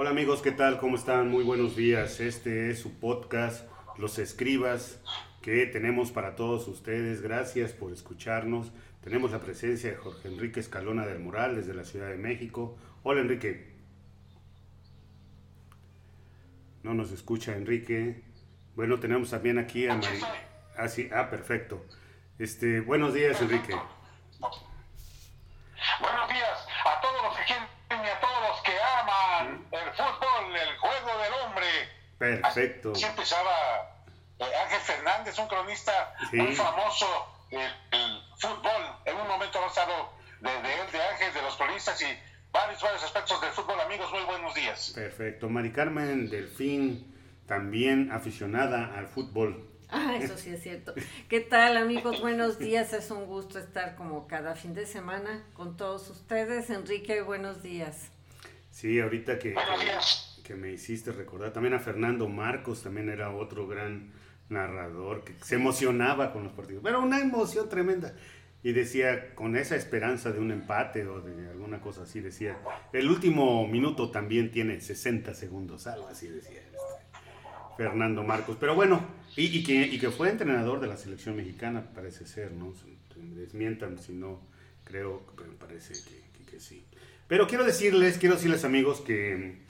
Hola amigos, ¿qué tal? ¿Cómo están? Muy buenos días. Este es su podcast, Los Escribas, que tenemos para todos ustedes. Gracias por escucharnos. Tenemos la presencia de Jorge Enrique Escalona del Moral desde la Ciudad de México. Hola Enrique. No nos escucha Enrique. Bueno, tenemos también aquí a Mari... Ah, sí, ah, perfecto. Este, buenos días Enrique. Perfecto. Así empezaba eh, Ángel Fernández, un cronista Sí. muy famoso del fútbol. En un momento hemos hablado de, de él, de Ángel, de los cronistas y varios, varios aspectos del fútbol. Amigos, muy buenos días. Perfecto. Mari Carmen Delfín, también aficionada al fútbol. Ah, eso sí es cierto. ¿Qué tal amigos? Buenos días. Es un gusto estar como cada fin de semana con todos ustedes. Enrique, buenos días. Sí, ahorita que, Buenos días. Que me hiciste recordar, también a Fernando Marcos, también era otro gran narrador que se emocionaba con los partidos, pero una emoción tremenda. Y decía, con esa esperanza de un empate o de alguna cosa así, decía, el último minuto también tiene 60 segundos, algo así decía este, Fernando Marcos. Pero bueno, y, y que, y que fue entrenador de la selección mexicana, parece ser, ¿no? Desmientan si no, creo, pero parece que, que- que sí. Pero quiero decirles, quiero decirles amigos que,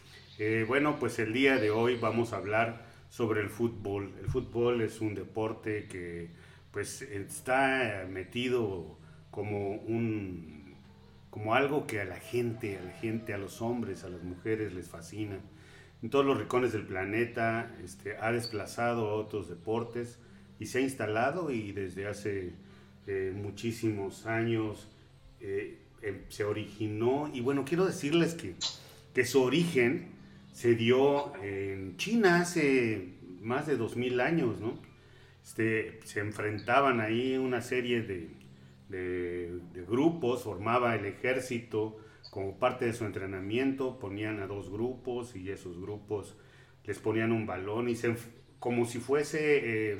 eh, bueno, pues el día de hoy vamos a hablar sobre el fútbol. El fútbol es un deporte que pues está metido como un como algo que a la gente, a la gente, a los hombres, a las mujeres les fascina. En todos los rincones del planeta este, ha desplazado a otros deportes y se ha instalado y desde hace eh, muchísimos años eh, em- se originó. Y bueno, quiero decirles que, que su origen se dio en China hace más de 2000 años, ¿no? Este, se enfrentaban ahí una serie de, grupos, formaba el ejército como parte de su entrenamiento, ponían a dos grupos y esos grupos les ponían un balón y se, como si fuese eh,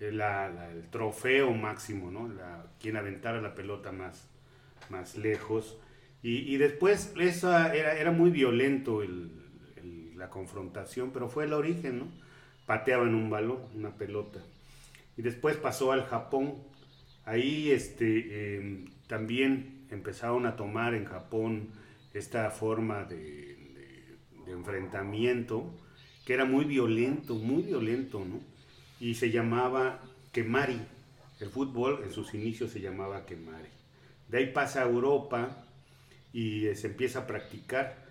el trofeo máximo, ¿no? Quien aventara la pelota más, más lejos. Y, y después esa era, era muy violento el- la confrontación, pero fue el origen, ¿no? Pateaban un balón, una pelota. Y después pasó al Japón. Ahí este, eh, también empezaron a tomar en Japón esta forma de enfrentamiento que era muy violento, muy violento, ¿no? Y se llamaba Kemari. El fútbol en sus inicios se llamaba Kemari. De ahí pasa a Europa y eh, se empieza a practicar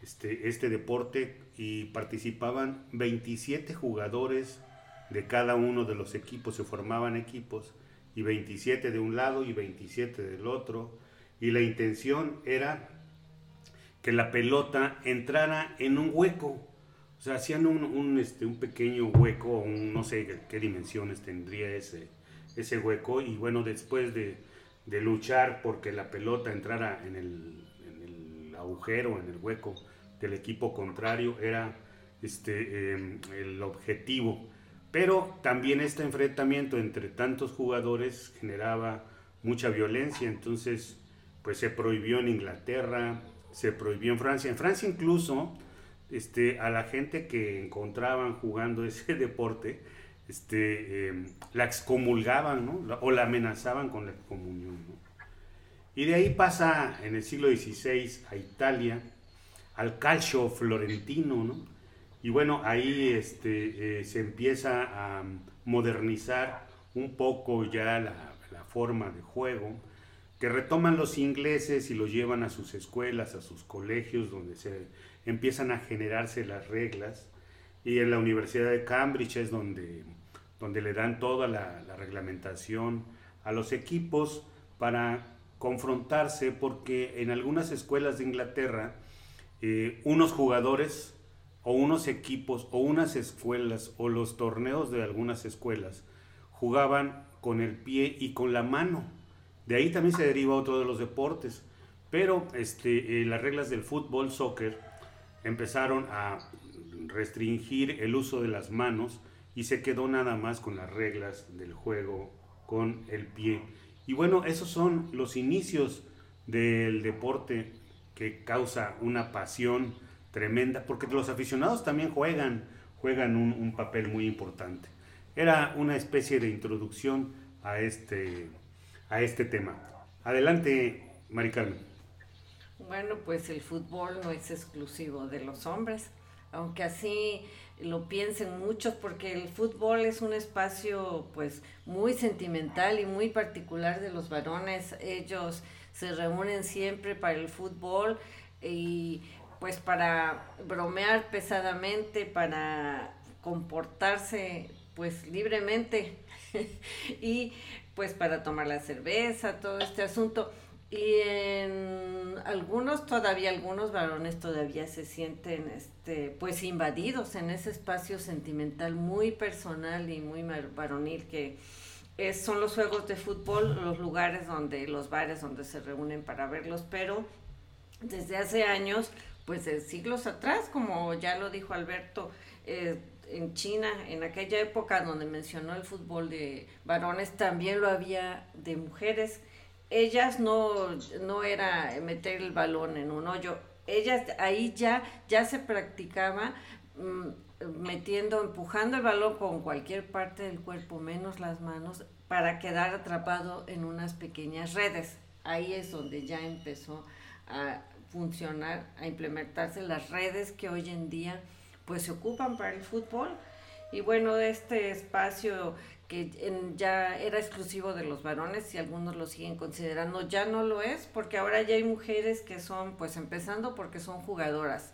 este, este deporte y participaban 27 jugadores de cada uno de los equipos, se formaban equipos y 27 de un lado y 27 del otro y la intención era que la pelota entrara en un hueco, o sea, hacían un, este, un pequeño hueco, un- no sé qué, dimensiones tendría ese, ese hueco y bueno, después de, de luchar porque la pelota entrara en el agujero, en el hueco del equipo contrario, era este, eh, el objetivo. Pero también este enfrentamiento entre tantos jugadores generaba mucha violencia, entonces pues se prohibió en Inglaterra, se prohibió en Francia. En Francia incluso este, a la gente que encontraban jugando ese deporte, este, eh, la excomulgaban ¿no? O la amenazaban con la excomunión. ¿no? Y de ahí pasa en el siglo XVI a Italia, al calcio florentino, ¿no? Y bueno, ahí este, eh, se empieza a modernizar un poco ya la, la forma de juego, que retoman los ingleses y lo llevan a sus escuelas, a sus colegios, donde se empiezan a generarse las reglas. Y en la Universidad de Cambridge es donde, donde le dan toda la, la reglamentación a los equipos para confrontarse, porque en algunas escuelas de Inglaterra, eh, unos jugadores o unos equipos o unas escuelas o los torneos de algunas escuelas jugaban con el pie y con la mano. De ahí también se deriva otro de los deportes. Pero este, eh, las reglas del fútbol, soccer, empezaron a restringir el uso de las manos y se quedó nada más con las reglas del juego con el pie. Y bueno, esos son los inicios del deporte que causa una pasión tremenda, porque los aficionados también juegan, juegan un, papel muy importante. Era una especie de introducción a este, a este tema. Adelante, Mari Carmen. Bueno, pues el fútbol no es exclusivo de los hombres, aunque así lo piensen muchos, porque el fútbol es un espacio pues muy sentimental y muy particular de los varones. Ellos se reúnen siempre para el fútbol y pues para bromear pesadamente, para comportarse pues libremente y pues para tomar la cerveza, todo este asunto. Y en algunos, todavía algunos varones todavía se sienten este, pues invadidos en ese espacio sentimental muy personal y muy varonil que es, son los juegos de fútbol, los lugares donde, los bares donde se reúnen para verlos, pero desde hace años, pues de siglos atrás, como ya lo dijo Alberto, eh, en China, en aquella época donde mencionó el fútbol de varones, también lo había de mujeres. Ellas no, no era meter el balón en un hoyo, ellas ahí ya, ya se practicaba metiendo, empujando el balón con cualquier parte del cuerpo, menos las manos, para quedar atrapado en unas pequeñas redes. Ahí es donde ya empezó a funcionar, a implementarse las redes que hoy en día pues se ocupan para el fútbol. Y bueno, este espacio que ya era exclusivo de los varones y algunos lo siguen considerando, ya no lo es, porque ahora ya hay mujeres que son, pues empezando porque son jugadoras,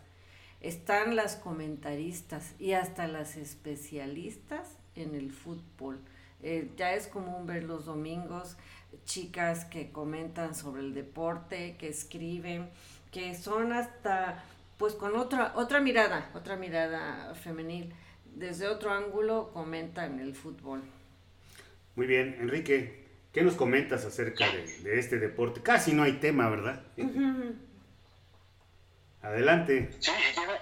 están las comentaristas y hasta las especialistas en el fútbol. Eh, ya es común ver los domingos chicas que comentan sobre el deporte, que escriben, que son hasta pues con otra otra mirada, otra mirada femenil, desde otro ángulo comentan el fútbol. Muy bien, Enrique, ¿qué nos comentas acerca de, este deporte? Casi no hay tema, ¿verdad? Adelante. Sí, tiene,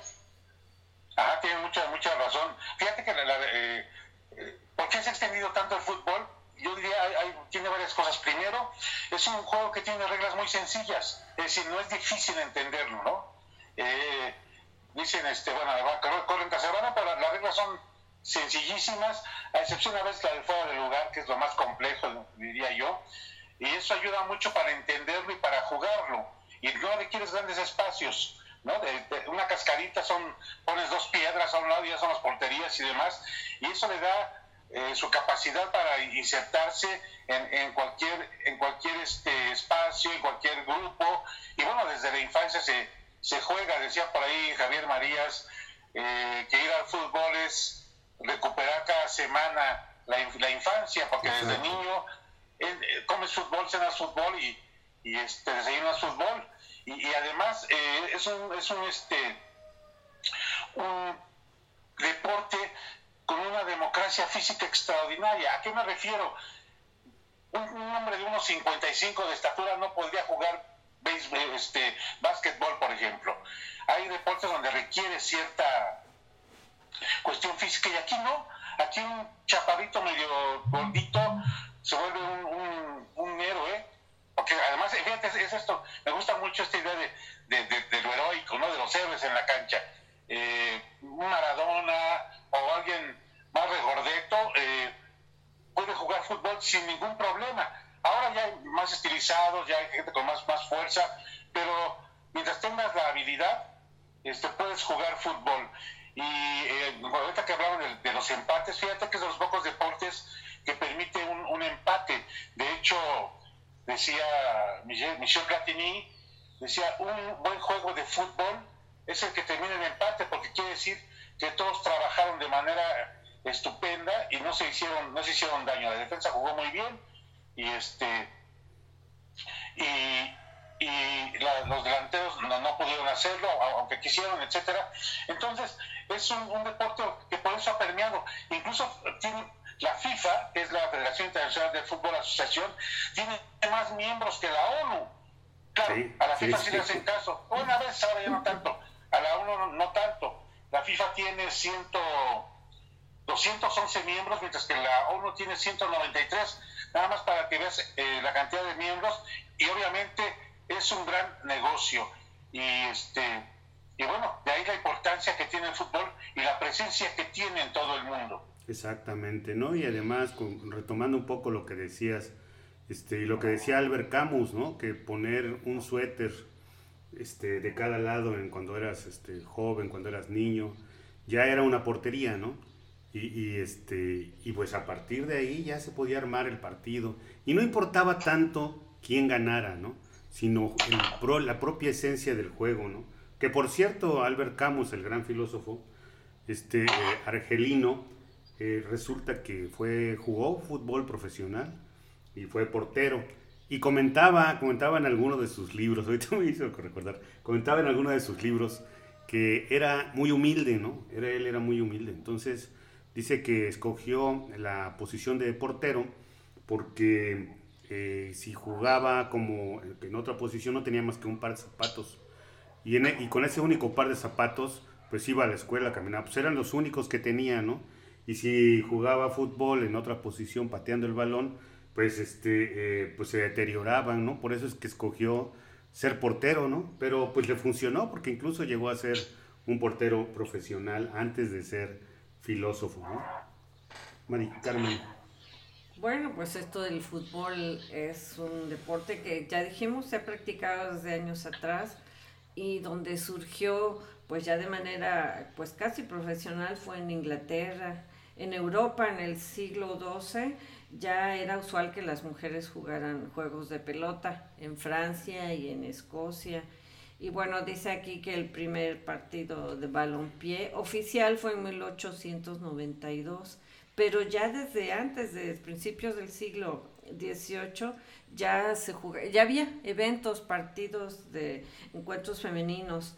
tiene mucha, mucha razón. Fíjate que la, eh, eh, ¿por qué se ha extendido tanto el fútbol? Yo diría, hay, tiene varias cosas. Primero, es un juego que tiene reglas muy sencillas, es decir, no es difícil entenderlo, ¿no? Eh, dicen, este, bueno, corren caservana, pero las reglas son sencillísimas, a excepción a veces la del fuera del lugar, que es lo más complejo, diría yo, y eso ayuda mucho para entenderlo y para jugarlo, y no requieres grandes espacios. ¿No? De, una cascarita son, pones dos piedras a un lado y ya son las porterías y demás, y eso le da eh, su capacidad para insertarse en, en, cualquier, en cualquier este espacio, en cualquier grupo, y bueno, desde la infancia se, se juega, decía por ahí Javier Marías, eh, que ir al fútbol es recuperar cada semana la, la infancia, porque desde niño eh, comes fútbol, cenas fútbol y, y este, desayunas fútbol y, además eh, es, un, es un, este, un deporte con una democracia física extraordinaria. ¿A qué me refiero? Un, hombre de unos 55 de estatura no podría jugar béisbol, este, básquetbol, por ejemplo. Hay deportes donde requiere cierta cuestión física y aquí no. Aquí un chaparrito medio gordito se vuelve un, además, fíjate, es esto, me gusta mucho esta idea de, de, lo heroico, ¿no? De los héroes en la cancha. Eh, Maradona o alguien más regordeto eh, puede jugar fútbol sin ningún problema. Ahora ya hay más estilizados, ya hay gente con más, más fuerza, pero mientras tengas la habilidad, este, puedes jugar fútbol. Y eh, ahorita que hablaban de, los empates, fíjate que es de los pocos deportes que permite un, un empate. De hecho, decía Michel, Michel Platini, decía, un buen juego de fútbol es el que termina en empate, porque quiere decir que todos trabajaron de manera estupenda y no se hicieron, no se hicieron daño. La defensa jugó muy bien y este y, los delanteros no, pudieron hacerlo, aunque quisieron, etcétera. Entonces, es un, un, deporte que por eso ha permeado. Incluso tiene la FIFA, que es la Federación Internacional de Fútbol Asociación, tiene más miembros que la ONU. Claro, a la FIFA sí, le hacen caso. Una vez, ahora ya no tanto. A la ONU no, tanto. La FIFA tiene ciento, 211 miembros, mientras que la ONU tiene 193. Nada más para que veas eh, la cantidad de miembros. Y obviamente es un gran negocio. Y este y bueno, de ahí la importancia que tiene el fútbol y la presencia que tiene en todo el mundo. Exactamente, ¿no? Y además, retomando un poco lo que decías, este, y lo que decía Albert Camus, ¿no? Que poner un suéter este, de cada lado en cuando eras este, joven, cuando eras niño, ya era una portería, ¿no? Y, este, y pues a partir de ahí ya se podía armar el partido. Y no importaba tanto quién ganara, ¿no? Sino la propia esencia del juego, ¿no? Que por cierto, Albert Camus, el gran filósofo este, eh, argelino, eh, resulta que fue, jugó fútbol profesional y fue portero. Y comentaba, comentaba en alguno de sus libros, ahorita me hizo recordar, comentaba en alguno de sus libros que era muy humilde, ¿no? Era, él era muy humilde. Entonces, dice que escogió la posición de portero porque eh, si jugaba como en otra posición no tenía más que un par de zapatos. Y, e, y con ese único par de zapatos, pues iba a la escuela, caminaba. Pues eran los únicos que tenía, ¿no? Y si jugaba fútbol en otra posición, pateando el balón, pues, este, eh, pues se deterioraban, ¿no? Por eso es que escogió ser portero, ¿no? Pero pues le funcionó porque incluso llegó a ser un portero profesional antes de ser filósofo, ¿no? Mari Carmen. Bueno, pues esto del fútbol es un deporte que ya dijimos se ha practicado desde años atrás y donde surgió pues ya de manera pues casi profesional fue en Inglaterra, en Europa en el siglo XII ya era usual que las mujeres jugaran juegos de pelota en Francia y en Escocia. Y bueno, dice aquí que el primer partido de balompié oficial fue en 1892, pero ya desde antes, desde principios del siglo XVIII, ya se ya había eventos, partidos de encuentros femeninos.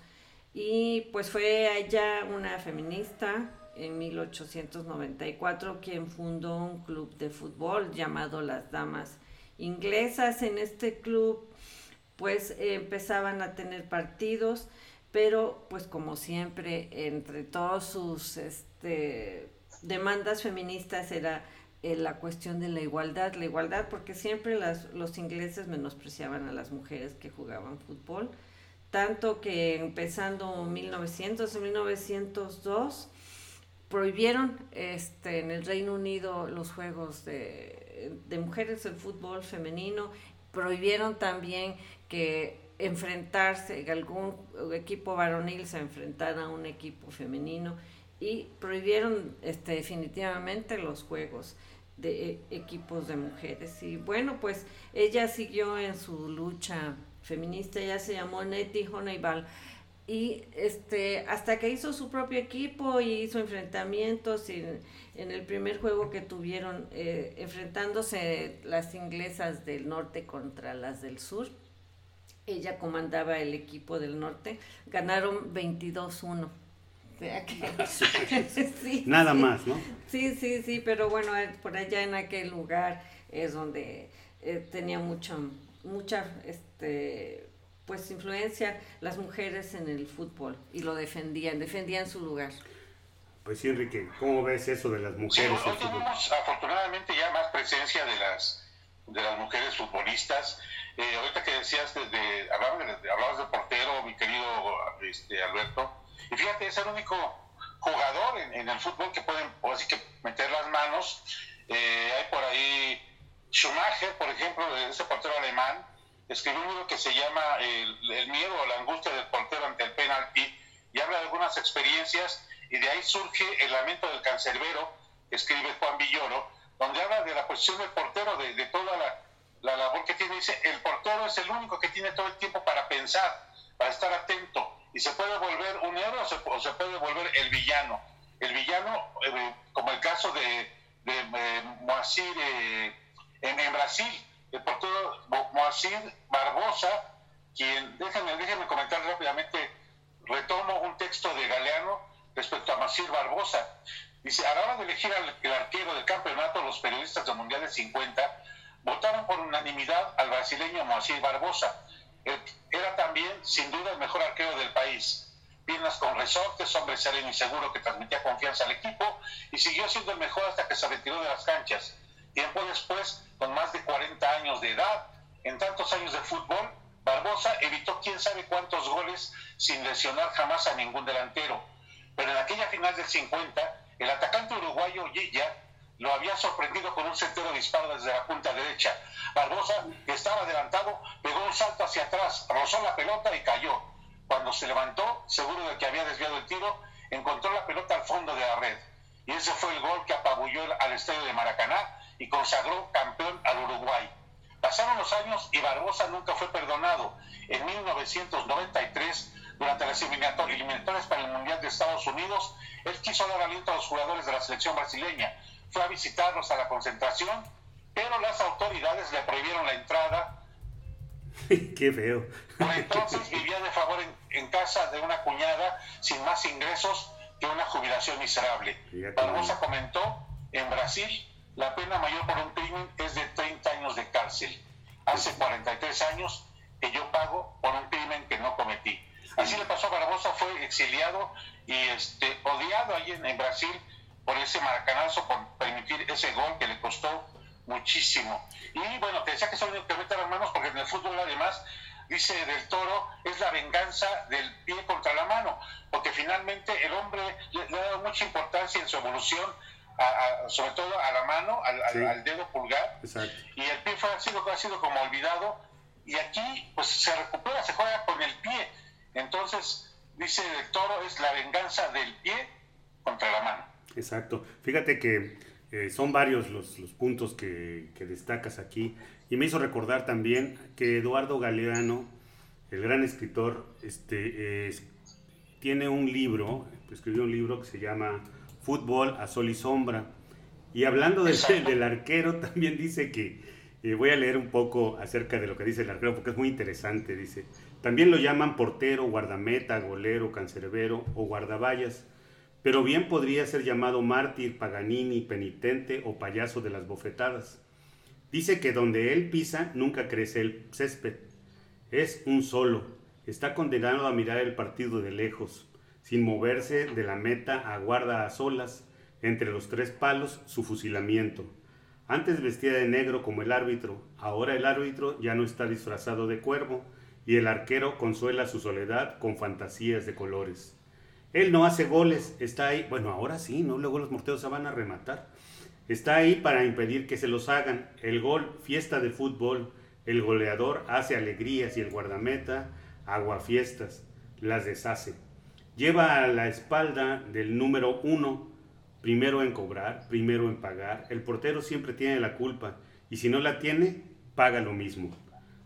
Y pues fue ella una feminista, en 1894 quien fundó un club de fútbol llamado Las Damas Inglesas. En este club pues empezaban a tener partidos, pero pues como siempre entre todos sus este, demandas feministas era eh, la cuestión de la igualdad, la igualdad porque siempre las, los ingleses menospreciaban a las mujeres que jugaban fútbol, tanto que empezando 1900, 1902, prohibieron este, en el Reino Unido los juegos de, mujeres, el fútbol femenino, prohibieron también que enfrentarse, que algún equipo varonil se enfrentara a un equipo femenino y prohibieron este, definitivamente los juegos de e, equipos de mujeres. Y bueno, pues ella siguió en su lucha feminista, ella se llamó Nettie Honeyball y este hasta que hizo su propio equipo y hizo enfrentamientos en, el primer juego que tuvieron eh, enfrentándose las inglesas del norte contra las del sur ella comandaba el equipo del norte ganaron 22-1 nada más no sí sí sí pero bueno eh, por allá en aquel lugar es donde eh, tenía mucha mucha este pues influencia las mujeres en el fútbol y lo defendían, defendían su lugar. Pues sí, Enrique, ¿cómo ves eso de las mujeres? Sí, tenemos afortunadamente ya más presencia de las, de las mujeres futbolistas. Eh, ahorita que decías, de, de, hablabas, de, portero, mi querido este, Alberto, y fíjate, es el único jugador en, el fútbol que pueden, así que meter las manos. Eh, hay por ahí Schumacher, por ejemplo, ese portero alemán, escribió un libro que se llama el, miedo o la angustia del portero ante el penalti y habla de algunas experiencias y de ahí surge el lamento del cancerbero, escribe Juan Villoro, donde habla de la posición del portero, de, toda la, labor que tiene. Dice, el portero es el único que tiene todo el tiempo para pensar, para estar atento, y se puede volver un héroe o se, puede volver el villano. El villano, eh, como el caso de, de eh, Moacir eh, en Brasil, el portero Moacir Barbosa, quien, déjenme, déjenme comentar rápidamente, retomo un texto de Galeano respecto a Moacir Barbosa. Dice, a la hora de elegir al arquero del campeonato, los periodistas del Mundial de 50 votaron por unanimidad al brasileño Moacir Barbosa. Era también, sin duda, el mejor arquero del país. Piernas con resortes, hombre sereno y seguro que transmitía confianza al equipo y siguió siendo el mejor hasta que se retiró de las canchas. Tiempo después, con más de 40 años de edad, en tantos años de fútbol, Barbosa evitó quién sabe cuántos goles sin lesionar jamás a ningún delantero. Pero en aquella final del 50, el atacante uruguayo Gilla lo había sorprendido con un centro disparo desde la punta derecha. Barbosa, que estaba adelantado, pegó un salto hacia atrás, rozó la pelota y cayó. Cuando se levantó, seguro de que había desviado el tiro, encontró la pelota al fondo de la red. Y ese fue el gol que apabulló al estadio de Maracaná y consagró campeón al Uruguay. Pasaron los años y Barbosa nunca fue perdonado. En 1993, durante las eliminatorias para el Mundial de Estados Unidos, él quiso dar aliento a los jugadores de la selección brasileña. Fue a visitarlos a la concentración, pero las autoridades le prohibieron la entrada. Qué feo. Por entonces vivía de favor en, casa de una cuñada sin más ingresos que una jubilación miserable. Barbosa comentó, en Brasil la pena mayor por un crimen es de 30 años de cárcel. Hace 43 años que yo pago por un crimen que no cometí. Así le pasó a Barbosa, fue exiliado y este, odiado ahí en, Brasil por ese maracanazo, por permitir ese gol que le costó muchísimo. Y bueno, te decía que son que meter las manos porque en el fútbol además dice del toro, es la venganza del pie contra la mano, porque finalmente el hombre le, le ha dado mucha importancia en su evolución sobre todo a la mano, al, dedo pulgar. Y el pie fue, ha, sido, ha sido como olvidado. Y aquí pues se recupera, se juega con el pie. Entonces, dice el toro, es la venganza del pie contra la mano. Exacto. Fíjate que eh, son varios los, los puntos que, que, destacas aquí. Y me hizo recordar también que Eduardo Galeano, el gran escritor, este, tiene un libro, escribió un libro que se llama fútbol a sol y sombra. Y hablando del, del arquero, también dice que, eh, voy a leer un poco acerca de lo que dice el arquero, porque es muy interesante, dice, también lo llaman portero, guardameta, golero, cancerbero o guardaballas, pero bien podría ser llamado mártir, paganini, penitente o payaso de las bofetadas. Dice que donde él pisa nunca crece el césped, es un solo, está condenado a mirar el partido de lejos sin moverse de la meta, aguarda a solas, entre los tres palos, su fusilamiento. Antes vestía de negro como el árbitro, ahora el árbitro ya no está disfrazado de cuervo, y el arquero consuela su soledad con fantasías de colores. Él no hace goles, está ahí, bueno, ahora sí, ¿no? Luego los morteros se van a rematar. Está ahí para impedir que se los hagan. El gol, fiesta de fútbol. El goleador hace alegrías y el guardameta, aguafiestas, las deshace lleva a la espalda del número uno, primero en cobrar, primero en pagar. El portero siempre tiene la culpa y si no la tiene, paga lo mismo.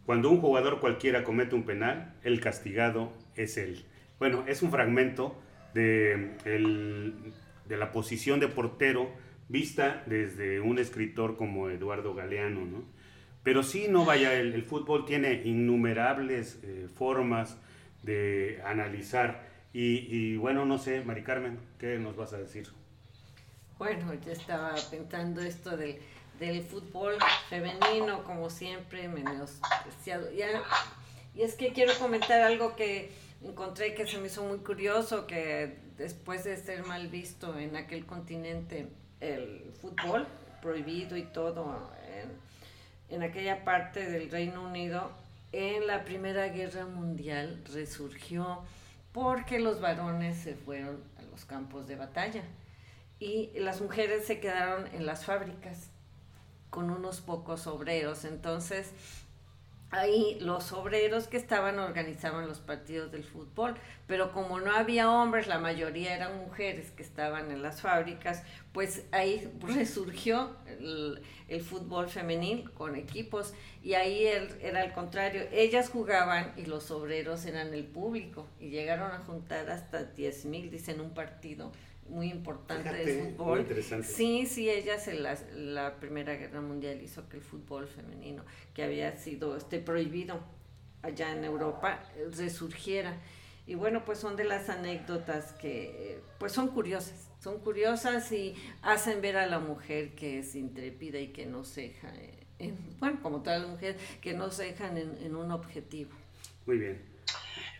Cuando un jugador cualquiera comete un penal, el castigado es él. Bueno, es un fragmento de, de la posición de portero vista desde un escritor como Eduardo Galeano, ¿no? Pero sí, no vaya, el, fútbol tiene innumerables eh, formas de analizar y, bueno, no sé, Mari Carmen, ¿qué nos vas a decir? Bueno, yo estaba pensando esto del, del fútbol femenino, como siempre, menospreciado. Y, y es que quiero comentar algo que encontré que se me hizo muy curioso, que después de ser mal visto en aquel continente el fútbol, prohibido y todo, en, en aquella parte del Reino Unido, en la Primera Guerra Mundial resurgió porque los varones se fueron a los campos de batalla y las mujeres se quedaron en las fábricas con unos pocos obreros. Entonces, ahí los obreros que estaban organizaban los partidos del fútbol, pero como no había hombres, la mayoría eran mujeres que estaban en las fábricas, pues ahí resurgió el, fútbol femenil con equipos y ahí era al contrario, ellas jugaban y los obreros eran el público y llegaron a juntar hasta 10 mil, dicen, un partido muy importante de fútbol. Sí, sí, ellas en la, la, Primera Guerra Mundial hizo que el fútbol femenino, que había sido este, prohibido allá en Europa, resurgiera. Y bueno, pues son de las anécdotas que pues son curiosas, son curiosas y hacen ver a la mujer que es intrépida y que no se deja, en, bueno, como todas las mujeres, que no se dejan en, en un objetivo. Muy bien.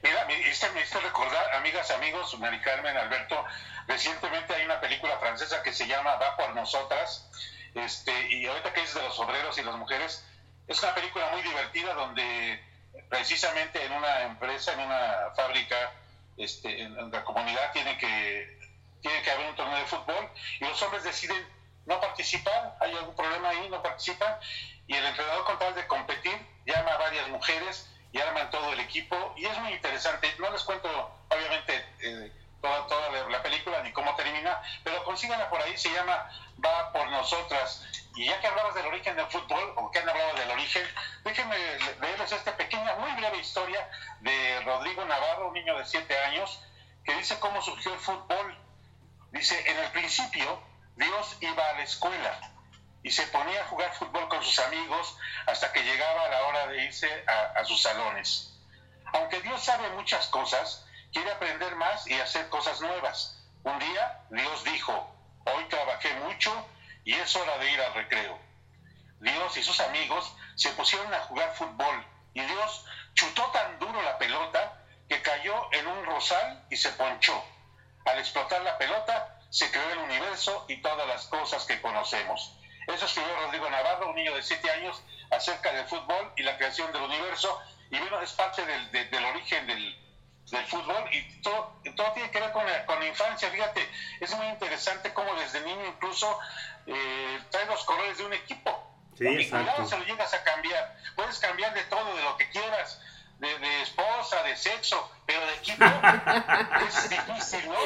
Mira, me hice, me recordar, amigas, amigos, Mari Carmen, Alberto, recientemente hay una película francesa que se llama Va por nosotras, este, y ahorita que es de los obreros y las mujeres, es una película muy divertida donde precisamente en una empresa, en una fábrica, este, en la comunidad tiene que, tiene que haber un torneo de fútbol y los hombres deciden no participar, hay algún problema ahí, no participan, y el entrenador con tal de competir llama a varias mujeres y arman todo el equipo, y es muy interesante, no les cuento obviamente eh, toda, toda, la película ni cómo termina, pero consíganla por ahí, se llama Va por nosotras, y ya que hablabas del origen del fútbol, o que han hablado del origen, déjenme leerles esta pequeña, muy breve historia de Rodrigo Navarro, un niño de 7 años, que dice cómo surgió el fútbol. Dice, en el principio, Dios iba a la escuela y se ponía a jugar fútbol con sus amigos hasta que llegaba la hora de irse a, a sus salones. Aunque Dios sabe muchas cosas, quiere aprender más y hacer cosas nuevas. Un día Dios dijo, hoy trabajé mucho y es hora de ir al recreo. Dios y sus amigos se pusieron a jugar fútbol y Dios chutó tan duro la pelota que cayó en un rosal y se ponchó. Al explotar la pelota, se creó el universo y todas las cosas que conocemos. Eso escribió Rodrigo Navarro, un niño de 7 años, acerca del fútbol y la creación del universo. Y bueno, es parte del, del origen del, del, fútbol y todo, todo tiene que ver con la, con la, infancia. Fíjate, es muy interesante cómo desde niño incluso eh, trae los colores de un equipo. Sí, y cuidado se lo llegas a cambiar. Puedes cambiar de todo, de lo que quieras de, de, esposa, de sexo, pero de equipo es difícil, ¿no?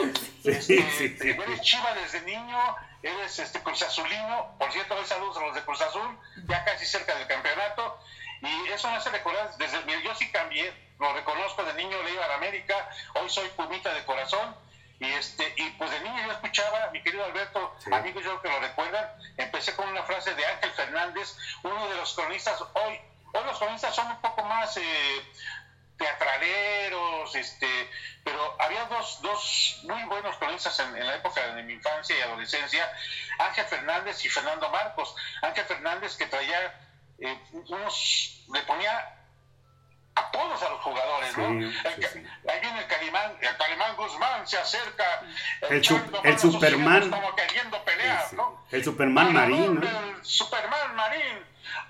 Sí, este, sí, sí. Eres chiva desde niño, eres este Cruz Azulino, por cierto, doy saludos a los de Cruz Azul, ya casi cerca del campeonato, y eso me hace recordar, desde yo sí cambié, lo reconozco, de niño le iba a la América, hoy soy pumita de corazón, y este y pues de niño yo escuchaba, mi querido Alberto, Sí. amigos yo que lo recuerdan, empecé con una frase de Ángel Fernández, uno de los cronistas hoy Hoy los cronistas son un poco más eh, teatraleros, este, pero había dos, dos muy buenos cronistas en, la época de mi infancia y adolescencia, Ángel Fernández y Fernando Marcos. Ángel Fernández que traía eh, unos, le ponía apodos a los jugadores, Sí, ¿no? El- sí. Ahí viene el Calimán, el Calimán Guzmán se acerca, El el a Superman. como queriendo pelear, ¿no? El Superman Marín, ¿no? El Superman Marín.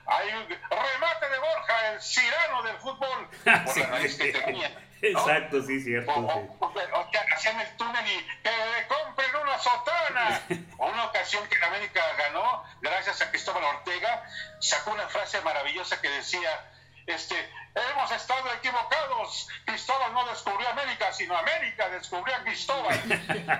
Hay un remate de Borja, el Cirano del fútbol. Por la nariz que tenía. ¿no? Exacto, sí, cierto. O, sí. o- o que hacían el túnel y que le compren una sotana. Una ocasión que la América ganó, gracias a Cristóbal Ortega, sacó una frase maravillosa que decía, este, hemos estado equivocados, Cristóbal no descubrió América, sino América descubrió a Cristóbal.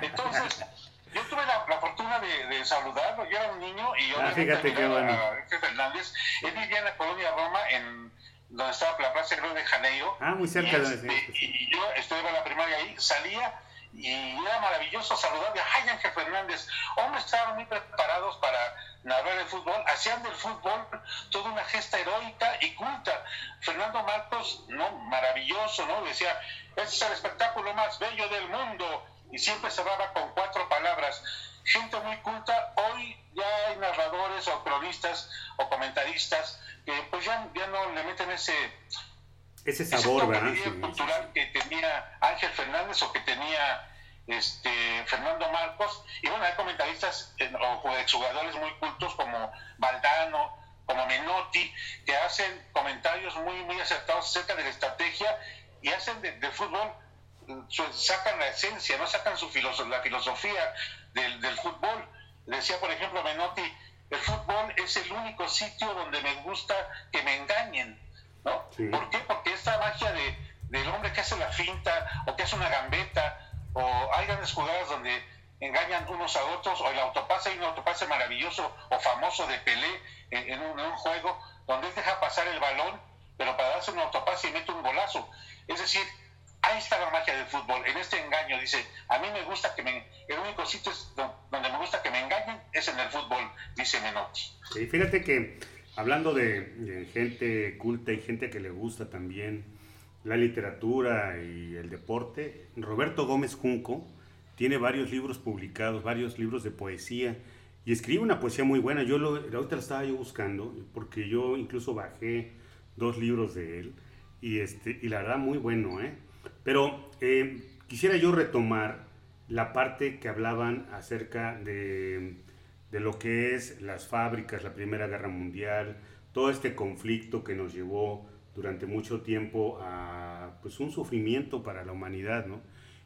Entonces, yo tuve la, la fortuna de, de saludarlo, yo era un niño y yo Ah, fíjate qué bueno. a Fernández, él vivía en la colonia Roma, en donde estaba la Plaza Río de Janeiro, Ah, muy cerca y, de este, y yo estudiaba en la primaria ahí, salía y era maravilloso saludarle. ¡Ay, Ángel Fernández! Hombres estaban muy preparados para narrar el fútbol, hacían del fútbol toda una gesta heroica y culta. Fernando Marcos, ¿no? Maravilloso, ¿no? Decía, este es el espectáculo más bello del mundo. Y siempre cerraba con cuatro palabras. Gente muy culta, hoy ya hay narradores o cronistas o comentaristas que pues ya, ya no le meten ese, Ese sabor, toque, ¿verdad? Sí, cultural que tenía Ángel Fernández o que tenía este Fernando Marcos. Y bueno hay comentaristas eh, o exjugadores muy cultos como Valdano como Menotti que hacen comentarios muy muy acertados acerca de la estrategia y hacen de- del fútbol mm, su- sacan la esencia no sacan su la filosofía del, del fútbol. Decía por ejemplo Menotti el fútbol es el único sitio donde me gusta que me engañen ¿no? Sí. ¿Por qué? Porque esta magia de, del hombre que hace la finta o que hace una gambeta o hay grandes jugadas donde engañan unos a otros o el autopase, hay un autopase maravilloso o famoso de Pelé en, en un, en un juego donde él deja pasar el balón pero para darse un autopase y mete un golazo. Es decir, ahí está la magia del fútbol, en este engaño. Dice, a mí me gusta que me... El único sitio donde me gusta que me engañen es en el fútbol, dice Menotti. Sí, fíjate que hablando de, gente culta y gente que le gusta también la literatura y el deporte, Roberto Gómez Junco tiene varios libros publicados, varios libros de poesía y escribe una poesía muy buena. Yo lo, ahorita lo estaba yo buscando porque yo incluso bajé dos libros de él y, este, y la verdad muy bueno, ¿eh? Pero eh, quisiera yo retomar la parte que hablaban acerca de, de lo que es las fábricas, la Primera Guerra Mundial, todo este conflicto que nos llevó durante mucho tiempo a pues, un sufrimiento para la humanidad, ¿no?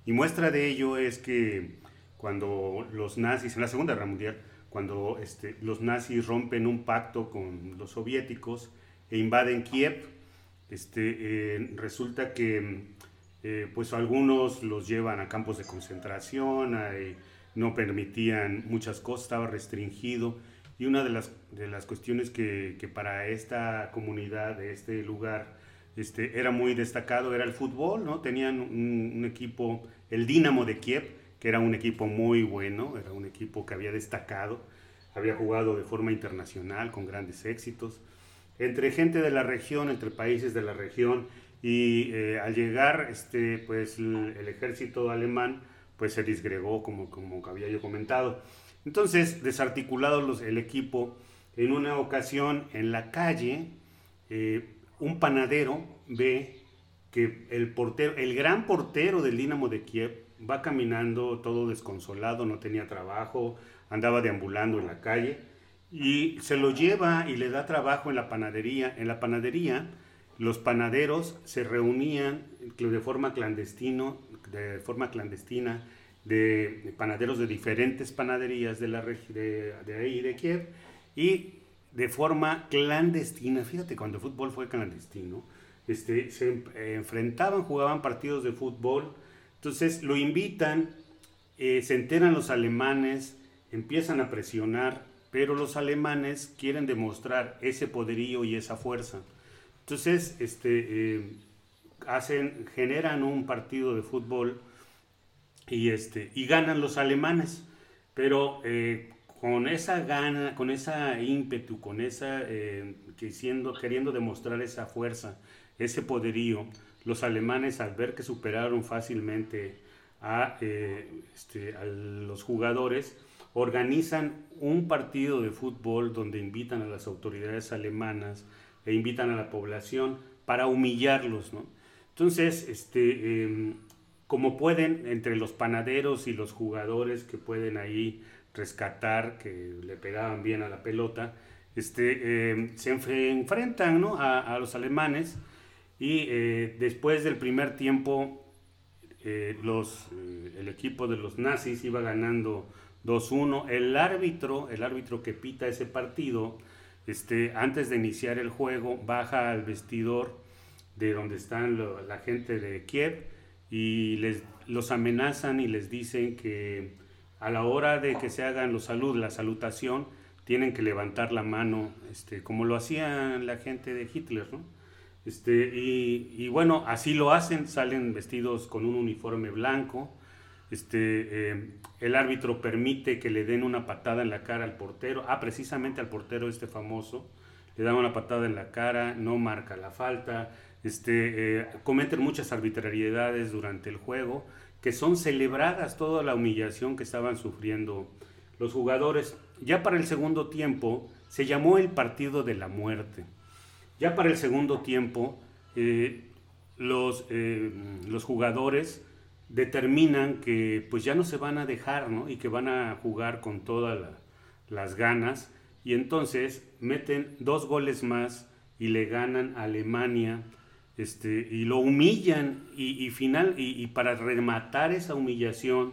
Y muestra de ello es que cuando los nazis, en la Segunda Guerra Mundial, cuando este, los nazis rompen un pacto con los soviéticos e invaden Kiev, este, eh, resulta que eh, pues algunos los llevan a campos de concentración, no permitían muchas cosas, estaba restringido. Y una de las, de las cuestiones que, que para esta comunidad, de este lugar, este, era muy destacado, era el fútbol, ¿no? Tenían un, equipo, el Dinamo de Kiev, que era un equipo muy bueno, era un equipo que había destacado, había jugado de forma internacional con grandes éxitos, entre gente de la región, entre países de la región, y eh, al llegar, este, pues el, ejército alemán, pues se disgregó, como, como había yo comentado. Entonces, desarticulado el equipo, en una ocasión en la calle, eh, un panadero ve que el portero, el gran portero del Dinamo de Kiev, va caminando todo desconsolado, no tenía trabajo, andaba deambulando en la calle y se lo lleva y le da trabajo en la panadería. En la panadería los panaderos se reunían de forma clandestino, de forma clandestina, de panaderos de diferentes panaderías de, la, de, de ahí, de Kiev, y de forma clandestina, fíjate, cuando el fútbol fue clandestino, este, se enfrentaban, jugaban partidos de fútbol, entonces lo invitan, eh, se enteran los alemanes, empiezan a presionar, pero los alemanes quieren demostrar ese poderío y esa fuerza. Entonces, este, eh, hacen, generan un partido de fútbol y, este, y ganan los alemanes, pero eh, con esa gana, con esa ímpetu, con esa, eh, queriendo demostrar esa fuerza, ese poderío, los alemanes al ver que superaron fácilmente a, eh, este, a los jugadores, organizan un partido de fútbol donde invitan a las autoridades alemanas e invitan a la población para humillarlos, ¿no? Entonces, este, em, como pueden, entre los panaderos y los jugadores que pueden ahí rescatar, que le pegaban bien a la pelota, este, eh, se enfrentan ¿no? a, los alemanes y eh, después del primer tiempo eh, los, el equipo de los nazis iba ganando 2-1. El árbitro, el árbitro que pita ese partido, este, antes de iniciar el juego, baja al vestidor de donde están la gente de Kiev y les, los amenazan y les dicen que a la hora de que se hagan los salud, la salutación, tienen que levantar la mano, este, como lo hacían la gente de Hitler, ¿no? Este, y, bueno, así lo hacen, salen vestidos con un uniforme blanco. Este, eh, el árbitro permite que le den una patada en la cara al portero, ah, precisamente al portero este famoso, le dan una patada en la cara, no marca la falta, este, eh, cometen muchas arbitrariedades durante el juego que son celebradas toda la humillación que estaban sufriendo los jugadores. Ya para el segundo tiempo se llamó el partido de la muerte. Ya para el segundo tiempo eh, los, eh, los jugadores determinan que pues ya no se van a dejar y que van a jugar con todas las ganas y entonces meten dos goles más y le ganan a Alemania este, y lo humillan y, final, y, para rematar esa humillación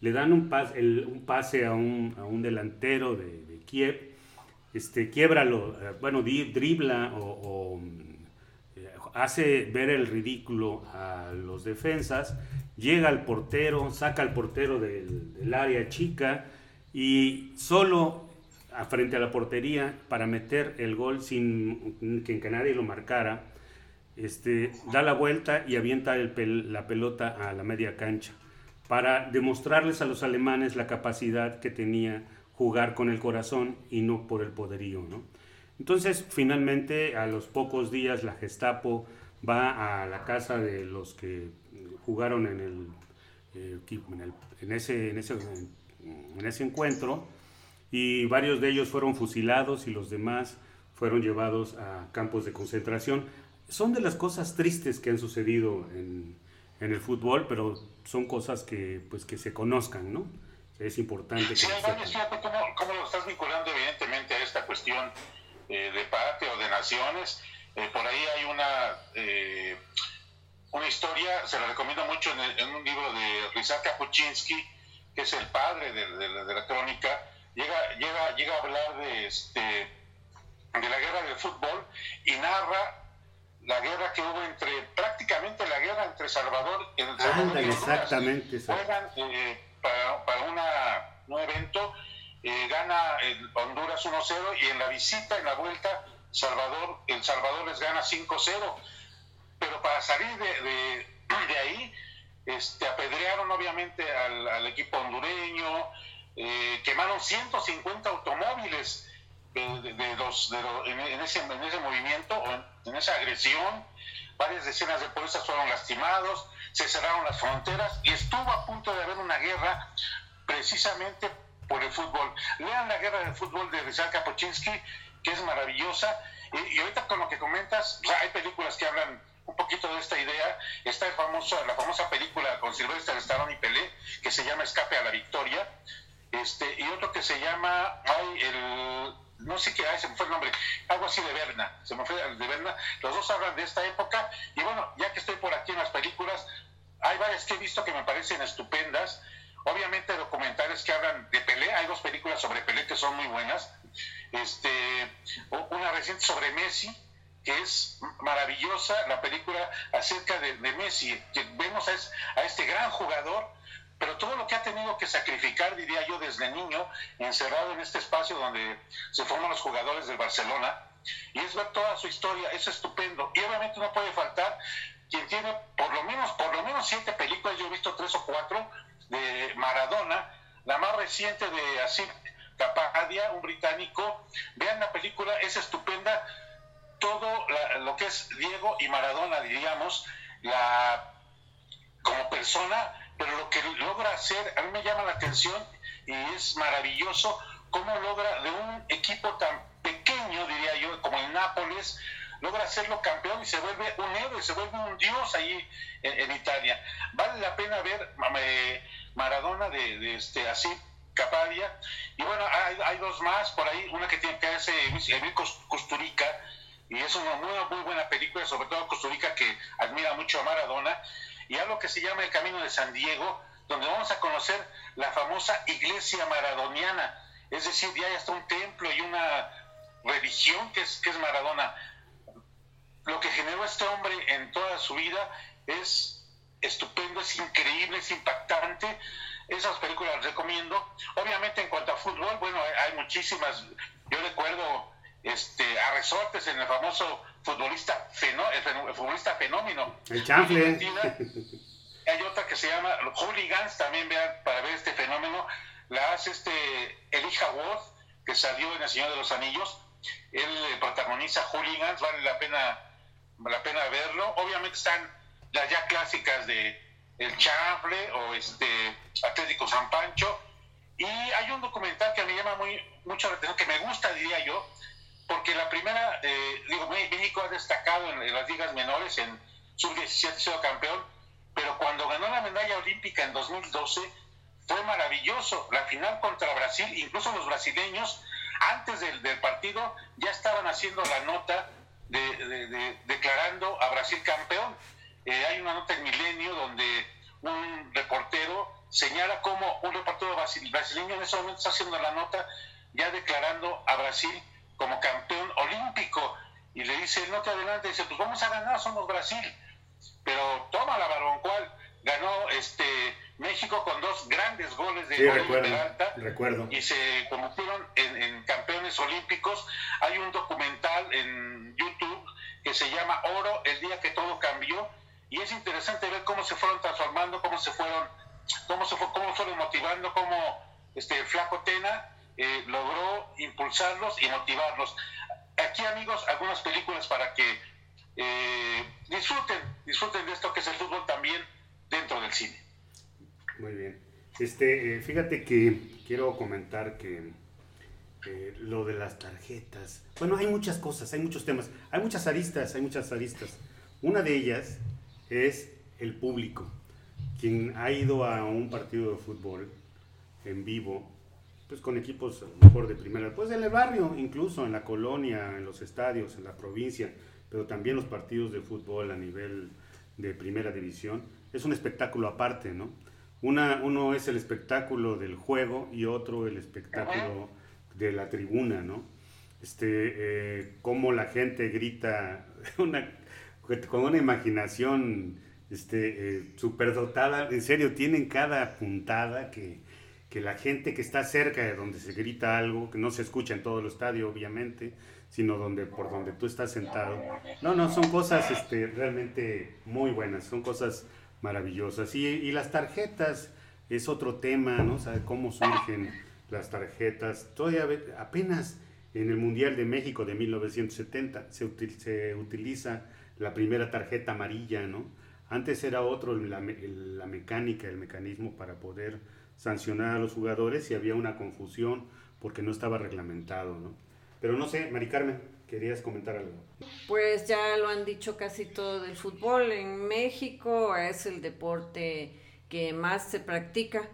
le dan un, un pase a un, a un delantero de, Kiev, este, quiebralo, eh, bueno, dribla o, eh, hace ver el ridículo a los defensas, llega al portero, saca al portero del, área chica y solo frente a la portería para meter el gol sin que nadie lo marcara, este, da la vuelta y avienta la pelota a la media cancha para demostrarles a los alemanes la capacidad que tenía jugar con el corazón y no por el poderío. ¿no? Entonces, finalmente, a los pocos días, la Gestapo va a la casa de los que jugaron en, el, eh, en, ese, en, ese, en ese encuentro y varios de ellos fueron fusilados y los demás fueron llevados a campos de concentración son de las cosas tristes que han sucedido en, en el fútbol, pero son cosas que, pues, que se conozcan, ¿no? Es importante que sí, ¿cómo, ¿cómo, lo estás vinculando evidentemente a esta cuestión eh, de patria o de naciones? Eh, por ahí hay una, eh, una historia, se la recomiendo mucho en, un libro de Rizal Kapuczynski, que es el padre de, la crónica, llega, llega, llega a hablar de, este, de la guerra del fútbol y narra la guerra que hubo entre, prácticamente la guerra entre Salvador, el Salvador y exactamente. Juegan eh, para, para una, un evento, eh, gana el Honduras 1-0 y en la visita, en la vuelta, Salvador, El Salvador les gana 5-0. Pero para salir de, de, ahí, este, apedrearon obviamente al, equipo hondureño, eh, quemaron 150 automóviles de, los, en, ese, en ese movimiento, en, esa agresión. Varias decenas de policías fueron lastimados, se cerraron las fronteras y estuvo a punto de haber una guerra precisamente por el fútbol. Lean la guerra del fútbol de Rizal Kapuczynski, que es maravillosa. Y, ahorita con lo que comentas, hay películas que hablan un poquito de esta idea. Está la famosa película con Sylvester Stallone y Pelé, que se llama Escape a la Victoria. Este, y otro que se llama, ay, el, no sé qué, ay, se me fue el nombre, algo así de Berna, se me fue de Berna. Los dos hablan de esta época. Y bueno, ya que estoy por aquí en las películas, hay varias que he visto que me parecen estupendas. Obviamente documentales que hablan de Pelé, hay dos películas sobre Pelé que son muy buenas. Este, una reciente sobre Messi, que es maravillosa, la película acerca de, Messi, que vemos a, este gran jugador, pero todo lo que ha tenido que sacrificar, diría yo, desde niño, encerrado en este espacio donde se forman los jugadores del Barcelona, y es ver toda su historia, es estupendo. Y obviamente no puede faltar quien tiene por lo menos, por lo menos siete películas, yo he visto tres o cuatro, de Maradona, la más reciente de Así Capadia, un británico. Vean la película, es estupenda. Todo lo que es Diego y Maradona, diríamos, la, como persona, pero lo que logra hacer, a mí me llama la atención y es maravilloso cómo logra de un equipo tan pequeño, diría yo, como el Nápoles, logra hacerlo campeón y se vuelve un héroe, se vuelve un dios ahí en, Italia. Vale la pena ver Maradona de, este así Capadia. Y bueno, hay, dos más por ahí, una que tiene que hacer Emil Costurica, y es una muy, muy buena película, sobre todo Costurica que admira mucho a Maradona, y algo que se llama El Camino de San Diego, donde vamos a conocer la famosa iglesia maradoniana, es decir, ya hay hasta un templo y una religión que es, que es Maradona. Lo que generó este hombre en toda su vida es estupendo, es increíble, es impactante. Esas películas las recomiendo. Obviamente en cuanto a fútbol, bueno, hay muchísimas. Yo recuerdo este, a resortes en el famoso futbolista, el, futbolista fenómeno. El chanfle. Hay otra que se llama Hooligans, también vean, para ver este fenómeno. La hace este Elijah Wood, que salió en El Señor de los Anillos. Él protagoniza Hooligans, vale la pena, la pena verlo. Obviamente están las ya clásicas de El Chanfle o este Atlético San Pancho. Y hay un documental que me llama muy, mucho la atención, que me gusta, diría yo, porque la primera, eh, digo, México ha destacado en, las ligas menores, en sub-17 sido campeón, pero cuando ganó la medalla olímpica en 2012 fue maravilloso. La final contra Brasil, incluso los brasileños, antes del, del partido, ya estaban haciendo la nota de, declarando a Brasil campeón. Eh, hay una nota en Milenio donde un reportero señala cómo un reportero brasileño en ese momento está haciendo la nota ya declarando a Brasil como campeón olímpico. Y le dice, no te adelante, dice, pues vamos a ganar, somos Brasil. Pero toma la varón, cual ganó este México con dos grandes goles de sí, recuerdo, y se convirtieron en, en, campeones olímpicos. Hay un documental en YouTube que se llama Oro, el día que todo cambió, y es interesante ver cómo se fueron transformando, cómo se fueron, cómo se fue, cómo fueron motivando, cómo este Flaco Tena eh, logró impulsarlos y motivarlos. Aquí amigos, algunas películas para que eh, disfruten, disfruten de esto que es el fútbol también dentro del cine. Muy bien. Este, eh, fíjate que quiero comentar que lo de las tarjetas, bueno, hay muchas cosas, hay muchos temas, hay muchas aristas, hay muchas aristas. Una de ellas es el público. Quien ha ido a un partido de fútbol en vivo, pues con equipos mejor de primera, pues en el barrio, incluso en la colonia, en los estadios, en la provincia, pero también los partidos de fútbol a nivel de primera división, es un espectáculo aparte, ¿no? Una, uno es el espectáculo del juego y otro el espectáculo de la tribuna, ¿no? Este, eh, cómo la gente grita una, con una imaginación este, eh, superdotada, en serio, tienen cada puntada que, que la gente que está cerca de donde se grita algo, que no se escucha en todo el estadio, obviamente, sino donde por donde tú estás sentado. No, no, son cosas este, realmente muy buenas, son cosas maravillosas. Y, y las tarjetas es otro tema, ¿no? ¿Sabe cómo surgen las tarjetas? Todavía apenas en el Mundial de México de 1970 se, se utiliza la primera tarjeta amarilla, ¿no? Antes era otro la, la mecánica, el mecanismo para poder sancionar a los jugadores y había una confusión porque no estaba reglamentado, ¿no? Pero no sé, Mari Carmen, ¿querías comentar algo? Pues ya lo han dicho casi todo del fútbol. En México es el deporte que más se practica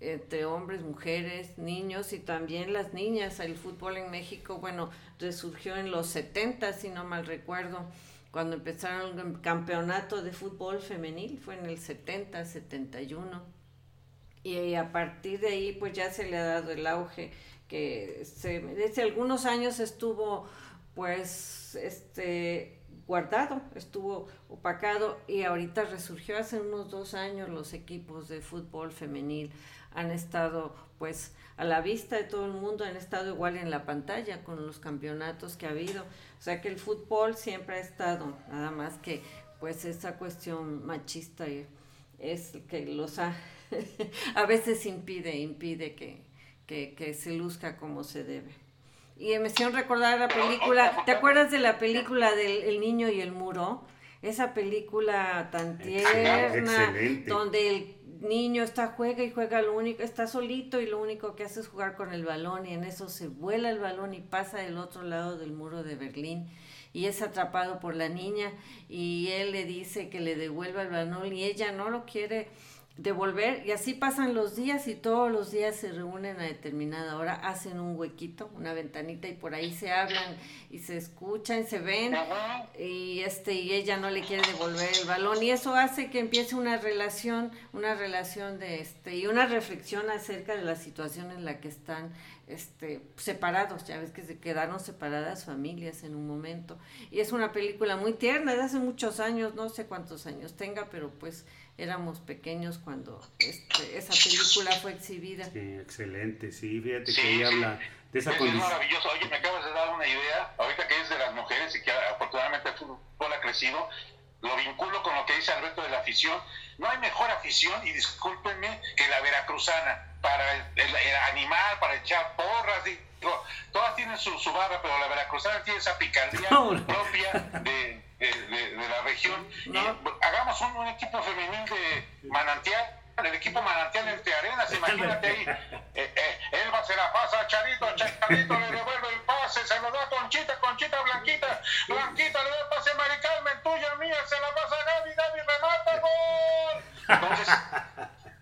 entre hombres, mujeres, niños y también las niñas. El fútbol en México, bueno, resurgió en los 70, si no mal recuerdo, cuando empezaron el campeonato de fútbol femenil, fue en el 70, 71. Y a partir de ahí, pues ya se le ha dado el auge que se, desde algunos años estuvo pues este guardado, estuvo opacado y ahorita resurgió. Hace unos dos años los equipos de fútbol femenil han estado pues a la vista de todo el mundo, han estado igual en la pantalla con los campeonatos que ha habido, o sea que el fútbol siempre ha estado, nada más que pues esa cuestión machista es que los ha, a veces impide, impide que, que, que se luzca como se debe. Y me hicieron recordar la película, ¿te acuerdas de la película del El niño y el muro? Esa película tan tierna, donde el niño está juega y juega lo único, está solito y lo único que hace es jugar con el balón y en eso se vuela el balón y pasa del otro lado del muro de Berlín y es atrapado por la niña y él le dice que le devuelva el balón y ella no lo quiere devolver y así pasan los días y todos los días se reúnen a determinada hora, hacen un huequito, una ventanita y por ahí se hablan y se escuchan, se ven y este y ella no le quiere devolver el balón y eso hace que empiece una relación, una relación de este y una reflexión acerca de la situación en la que están este separados, ya ves que se quedaron separadas familias en un momento y es una película muy tierna de hace muchos años, no sé cuántos años tenga, pero pues éramos pequeños cuando este, esa película fue exhibida. Sí, excelente, sí, fíjate que ahí habla de esa condición. Es maravilloso, oye, me acabas de dar una idea, ahorita que es de las mujeres y que afortunadamente el fútbol ha crecido, lo vinculo con lo que dice Alberto de la afición. No hay mejor afición, y discúlpenme, que la veracruzana, para el, animal, para echar porras, digo, todas tienen su, su barra, pero la veracruzana tiene esa picardía propia de de, la región. Y hagamos un, equipo femenil de manantial, el equipo manantial entre arenas, imagínate ahí. Eh, eh, Elba se la pasa a Charito, Charito le devuelve el pase, se lo da a Conchita, Conchita, Blanquita, Blanquita le da el pase a Mari Carmen, tuya, mía, se la pasa a Gaby, Gaby remata, gol. Entonces,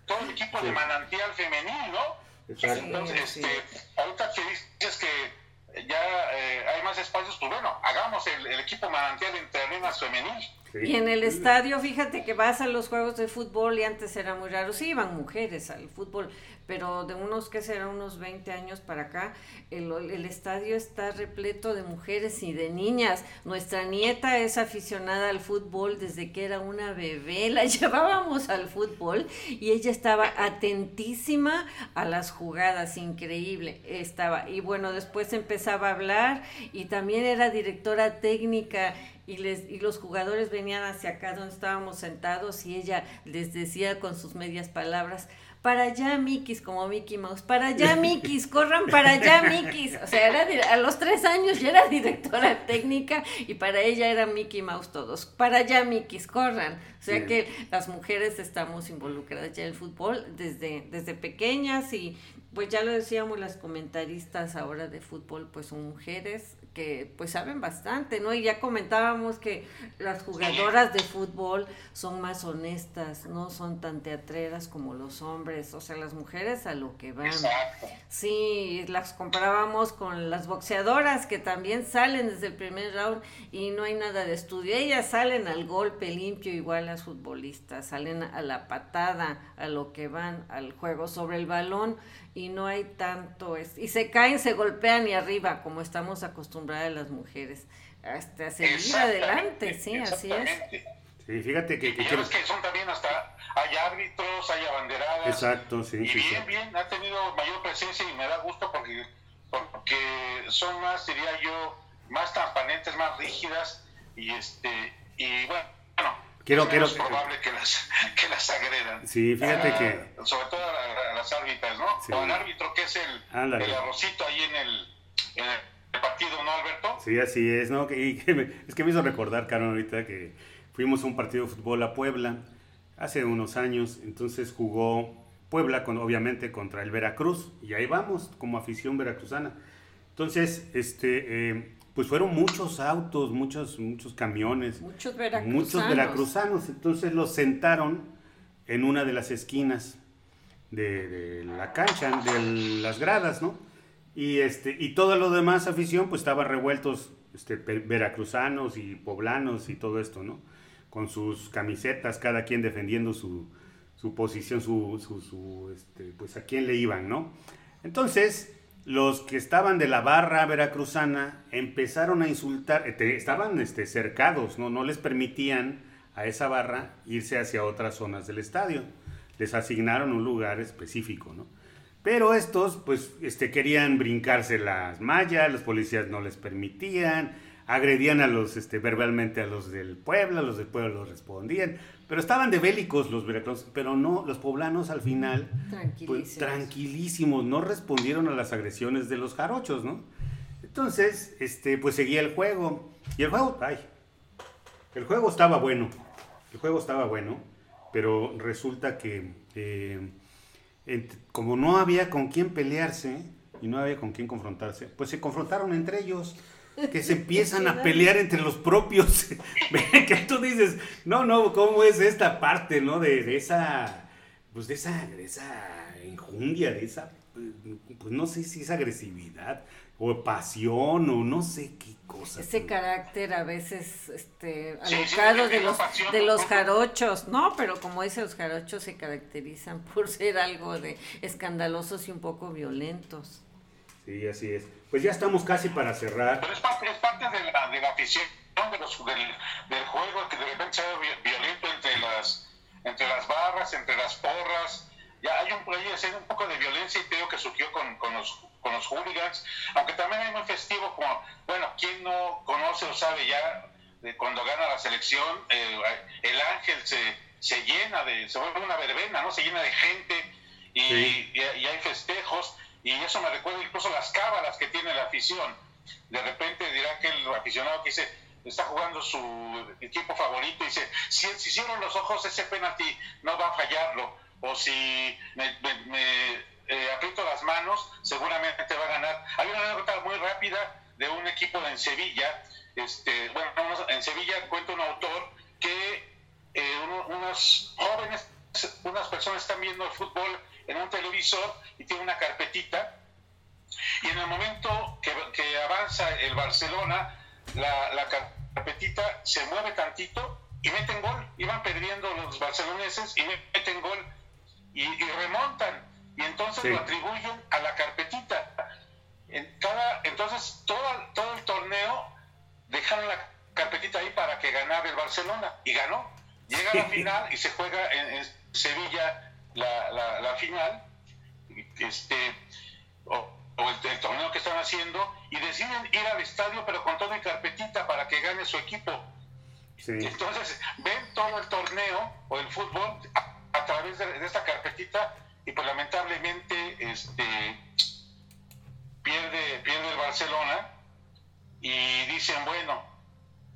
todo el equipo de manantial femenil, ¿no? Entonces, este, ahorita que dices que ya eh, hay más espacios, pues bueno, hagamos el, el equipo manantial entre arenas femenil. Y en el estadio, fíjate que vas a los juegos de fútbol y antes era muy raro, sí iban mujeres al fútbol, pero de unos que serán unos 20 años para acá, el, el, estadio está repleto de mujeres y de niñas. Nuestra nieta es aficionada al fútbol desde que era una bebé, la llevábamos al fútbol y ella estaba atentísima a las jugadas, increíble estaba. Y bueno, después empezaba a hablar y también era directora técnica y, les, y los jugadores venían hacia acá donde estábamos sentados y ella les decía con sus medias palabras, para allá Mikis, como Mickey Mouse, para allá Mikis, corran para allá Mikis. O sea, era a los tres años ya era directora técnica y para ella era Mickey Mouse todos. Para allá Mikis, corran. O sea que las mujeres estamos involucradas ya en el fútbol desde, desde pequeñas y Pues ya lo decíamos, las comentaristas ahora de fútbol pues son mujeres que pues saben bastante, ¿no? Y ya comentábamos que las jugadoras de fútbol son más honestas, no son tan teatreras como los hombres, o sea, las mujeres a lo que van. Exacto. Sí, las comparábamos con las boxeadoras que también salen desde el primer round y no hay nada de estudio. Ellas salen al golpe limpio igual las futbolistas, salen a la patada, a lo que van, al juego sobre el balón y no hay tanto es, y se caen, se golpean y arriba como estamos acostumbradas las mujeres hasta seguir adelante, sí, así es. Sí, fíjate que, que, que son también hasta hay árbitros, hay abanderadas. Exacto, sí. Y bien, bien, ha tenido mayor presencia y me da gusto porque porque son más, diría yo, más transparentes, más rígidas y este y bueno, Quiero, quiero, es probable que las, que las agredan. Sí, fíjate que... Ah, sobre todo a, las árbitras, ¿no? O al árbitro que es el, el arrocito ahí en el, en el, partido, ¿no, Alberto? Sí, así es, ¿no? Y es que me hizo recordar, Carlos, ahorita que fuimos a un partido de fútbol a Puebla hace unos años, entonces jugó Puebla, con, obviamente, contra el Veracruz, y ahí vamos, como afición veracruzana. Entonces, este... Eh, pues fueron muchos autos, muchos, muchos camiones. Muchos veracruzanos. Muchos veracruzanos. Entonces los sentaron en una de las esquinas de, la cancha, de las gradas, ¿no? Y, este, y todo lo demás afición, pues estaban revueltos este, veracruzanos y poblanos y todo esto, ¿no? Con sus camisetas, cada quien defendiendo su, su posición, su, su, su este, pues a quién le iban, ¿no? Entonces, los que estaban de la barra veracruzana empezaron a insultar, eh, estaban este, cercados, ¿no? no les permitían a esa barra irse hacia otras zonas del estadio. Les asignaron un lugar específico, ¿no? Pero estos, pues, este, querían brincarse las mallas, los policías no les permitían, agredían a los, este, verbalmente a los del pueblo, los del pueblo los respondían. Pero estaban de bélicos los veracruzanos, pero no, los poblanos al final, pues, tranquilísimos, no respondieron a las agresiones de los jarochos, ¿no? Entonces, este, pues seguía el juego. Y el juego, ay, el juego estaba bueno, el juego estaba bueno, pero resulta que eh, como no había con quién pelearse y no había con quién confrontarse, pues se confrontaron entre ellos que se empiezan a pelear entre los propios. que tú dices, no, no, ¿cómo es esta parte, no? De, esa, pues de esa, de esa enjundia, de esa, pues no sé si es agresividad o pasión o no sé qué cosa. Ese carácter a veces, este, alocado de los, de los jarochos, no, pero como dice, los jarochos se caracterizan por ser algo de escandalosos y un poco violentos. Sí, así es. Pues ya estamos casi para cerrar. Pero es parte, es parte de, la, de la afición de los, del, del, juego que de repente se ve violento entre las, entre las barras, entre las porras. Ya hay un, hay un poco de violencia y creo que surgió con, con, los, con los hooligans, aunque también hay muy festivo como, bueno, quien no conoce o sabe ya de cuando gana la selección, eh, el ángel se, se llena de, se vuelve una verbena, ¿no? Se llena de gente y, y, y hay festejos y eso me recuerda incluso las cábalas que tiene la afición. De repente dirá que el aficionado que dice, está jugando su equipo favorito y dice, si, si cierro los ojos ese penalti no va a fallarlo, o si me, eh, aprieto las manos seguramente va a ganar. Hay una anécdota muy rápida de un equipo en Sevilla, este, bueno, en Sevilla cuenta un autor que eh, unos jóvenes, unas personas están viendo el fútbol en un televisor y tiene una carpetita. Y en el momento que, que avanza el Barcelona, la, la, carpetita se mueve tantito y meten gol. Iban perdiendo los barceloneses y meten gol y, remontan. Y entonces lo atribuyen a la carpetita. En cada, entonces todo, todo el torneo dejaron la carpetita ahí para que ganara el Barcelona y ganó. Llega a la final y se juega en, en Sevilla la, la, la final, este, o, el, torneo que están haciendo, y deciden ir al estadio, pero con toda carpetita para que gane su equipo. Entonces, ven todo el torneo o el fútbol a, través de, esta carpetita, y pues lamentablemente este, pierde, pierde el Barcelona, y dicen, bueno,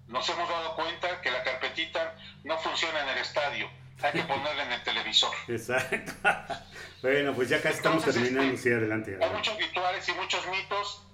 nos hemos dado cuenta que la carpetita no funciona en el estadio hay que ponerla en el televisor. Exacto. bueno, pues ya casi estamos terminando. Sí, adelante. Hay muchos rituales y muchos mitos.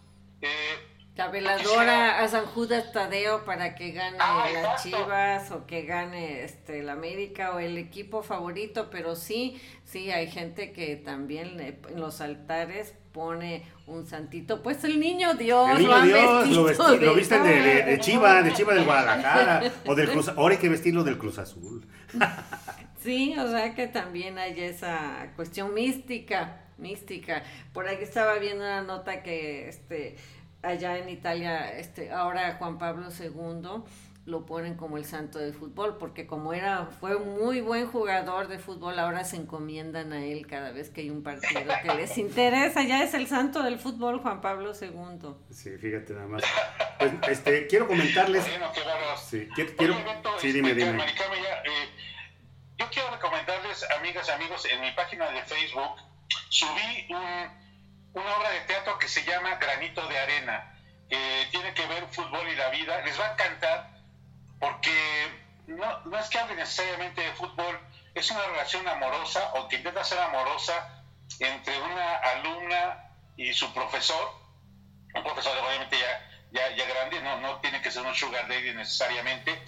Eh, la veladora a San Judas Tadeo para que gane ah, las Chivas o que gane este el América o el equipo favorito, pero sí, sí hay gente que también en los altares pone un santito, pues el niño Dios. El niño Dios lo, lo visten de, de, Chiva, de Chiva del Guadalajara o del Cruz, ahora hay que vestirlo del Cruz Azul. sí, o sea que también hay esa cuestión mística, mística. Por ahí estaba viendo una nota que este allá en Italia, este, ahora Juan Pablo II lo ponen como el santo del fútbol, porque como era, fue un muy buen jugador de fútbol, ahora se encomiendan a él cada vez que hay un partido que les interesa, ya es el santo del fútbol Juan Pablo II. Sí, fíjate nada más. Pues, este, quiero comentarles... sí, quiero, sí, dime, dime. Eh, yo quiero recomendarles, amigas y amigos, en mi página de Facebook, subí un una obra de teatro que se llama Granito de Arena, que tiene que ver fútbol y la vida. Les va a encantar porque no, no es que hable necesariamente de fútbol, es una relación amorosa o que intenta ser amorosa entre una alumna y su profesor, un profesor obviamente ya, ya, ya grande, no, no tiene que ser un sugar daddy necesariamente,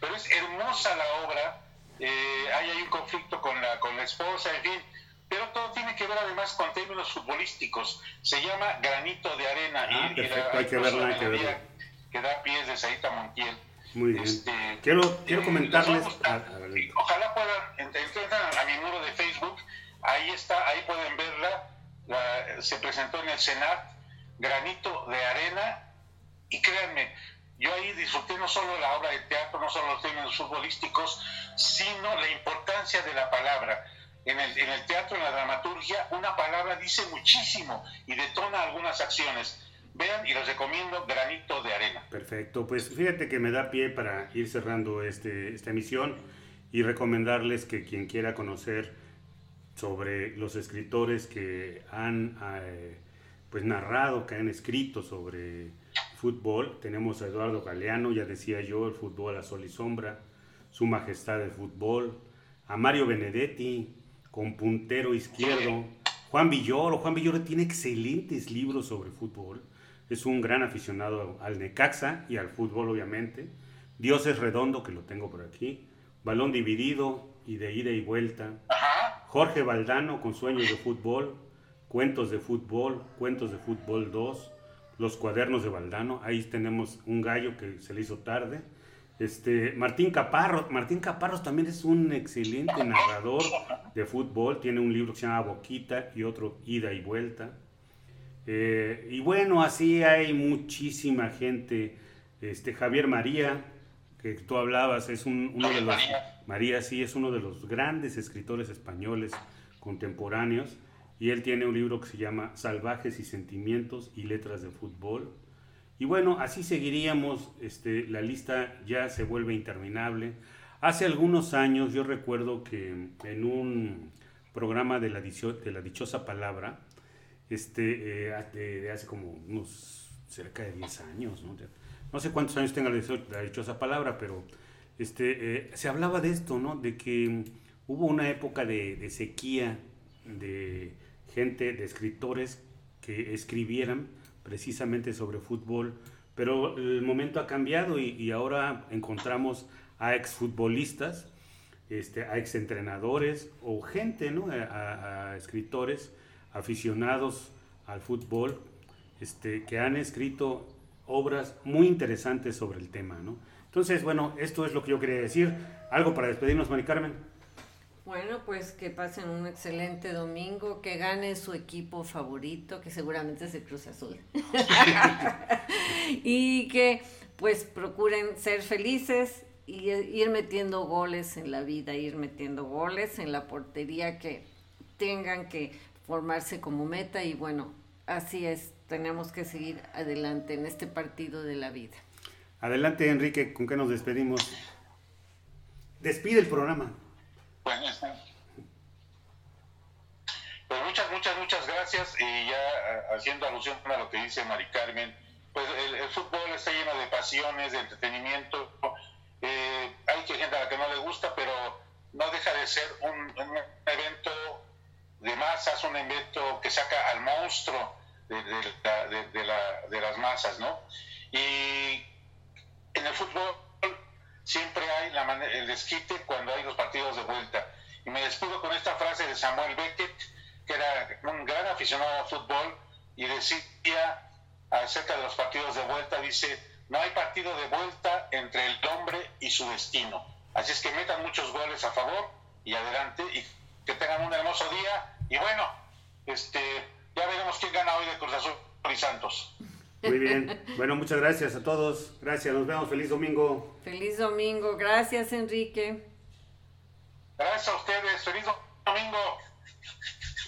pero es hermosa la obra, eh, hay ahí un conflicto con la, con la esposa, en fin, pero todo tiene que ver además con términos futbolísticos. Se llama Granito de Arena ah, y, hay que verla, hay que verla. Que da pies de Saita Montiel. Muy bien. Este, quiero, quiero comentarles. ojalá puedan entrar a mi muro de Facebook. Ahí está, ahí pueden verla. se presentó en el Senat Granito de Arena. Y créanme, yo ahí disfruté no solo la obra de teatro, no solo los términos futbolísticos, sino la importancia de la palabra en el, en el teatro, en la dramaturgia, una palabra dice muchísimo y detona algunas acciones. Vean y les recomiendo Granito de Arena. Perfecto, pues fíjate que me da pie para ir cerrando este, esta emisión y recomendarles que quien quiera conocer sobre los escritores que han eh, pues narrado, que han escrito sobre fútbol, tenemos a Eduardo Galeano, ya decía yo, el fútbol a sol y sombra, Su Majestad el Fútbol, a Mario Benedetti, con puntero izquierdo. Juan Villoro, Juan Villoro tiene excelentes libros sobre fútbol. Es un gran aficionado al Necaxa y al fútbol, obviamente. Dios es redondo, que lo tengo por aquí. Balón dividido y de ida y vuelta. Jorge Valdano con sueños de fútbol. Cuentos de fútbol, cuentos de fútbol 2. Los cuadernos de Valdano. Ahí tenemos un gallo que se le hizo tarde. Este, Martín Caparros, Martín Caparros también es un excelente narrador de fútbol, tiene un libro que se llama Boquita y otro Ida y Vuelta. Eh, y bueno, así hay muchísima gente. Este, Javier María, que tú hablabas, es uno de los... María, sí, es uno de los grandes escritores españoles contemporáneos. Y él tiene un libro que se llama Salvajes y Sentimientos y Letras de Fútbol. Y bueno, así seguiríamos, este, la lista ya se vuelve interminable. Hace algunos años yo recuerdo que en un programa de la, de la dichosa palabra, este, eh, de, hace como unos cerca de 10 años, ¿no? no sé cuántos años tenga la dichosa palabra, pero este, eh, se hablaba de esto, ¿no? de que hubo una época de, sequía de gente, de escritores que escribieran precisamente sobre fútbol, pero el momento ha cambiado y, ahora encontramos a exfutbolistas, este, a exentrenadores o gente, ¿no? a, escritores aficionados al fútbol este, que han escrito obras muy interesantes sobre el tema. ¿no? Entonces, bueno, esto es lo que yo quería decir. ¿Algo para despedirnos, Mari Carmen? Bueno, pues que pasen un excelente domingo, que gane su equipo favorito, que seguramente es el Cruz Azul. y que pues procuren ser felices y ir metiendo goles en la vida, ir metiendo goles en la portería que tengan que formarse como meta y bueno, así es, tenemos que seguir adelante en este partido de la vida. Adelante Enrique, ¿con qué nos despedimos? Despide el programa. Pues, pues muchas, muchas, muchas gracias. Y ya eh, haciendo alusión a lo que dice Mari Carmen, pues el, fútbol está lleno de pasiones, de entretenimiento. Eh, hay gente a la que no le gusta, pero no deja de ser un, evento de masas, un evento que saca al monstruo de, las masas, ¿no? Y en el fútbol siempre hay la el desquite cuando hay los partidos de vuelta. Y me despido con esta frase de Samuel Beckett, que era un gran aficionado al fútbol, y decía acerca de los partidos de vuelta, dice, no hay partido de vuelta entre el hombre y su destino. Así es que metan muchos goles a favor y adelante y que tengan un hermoso día. Y bueno, este, ya veremos quién gana hoy de Cruz Azul y Santos. Muy bien. Bueno, muchas gracias a todos. Gracias. Nos vemos. Feliz domingo. Feliz domingo. Gracias, Enrique. Gracias a ustedes. Feliz domingo.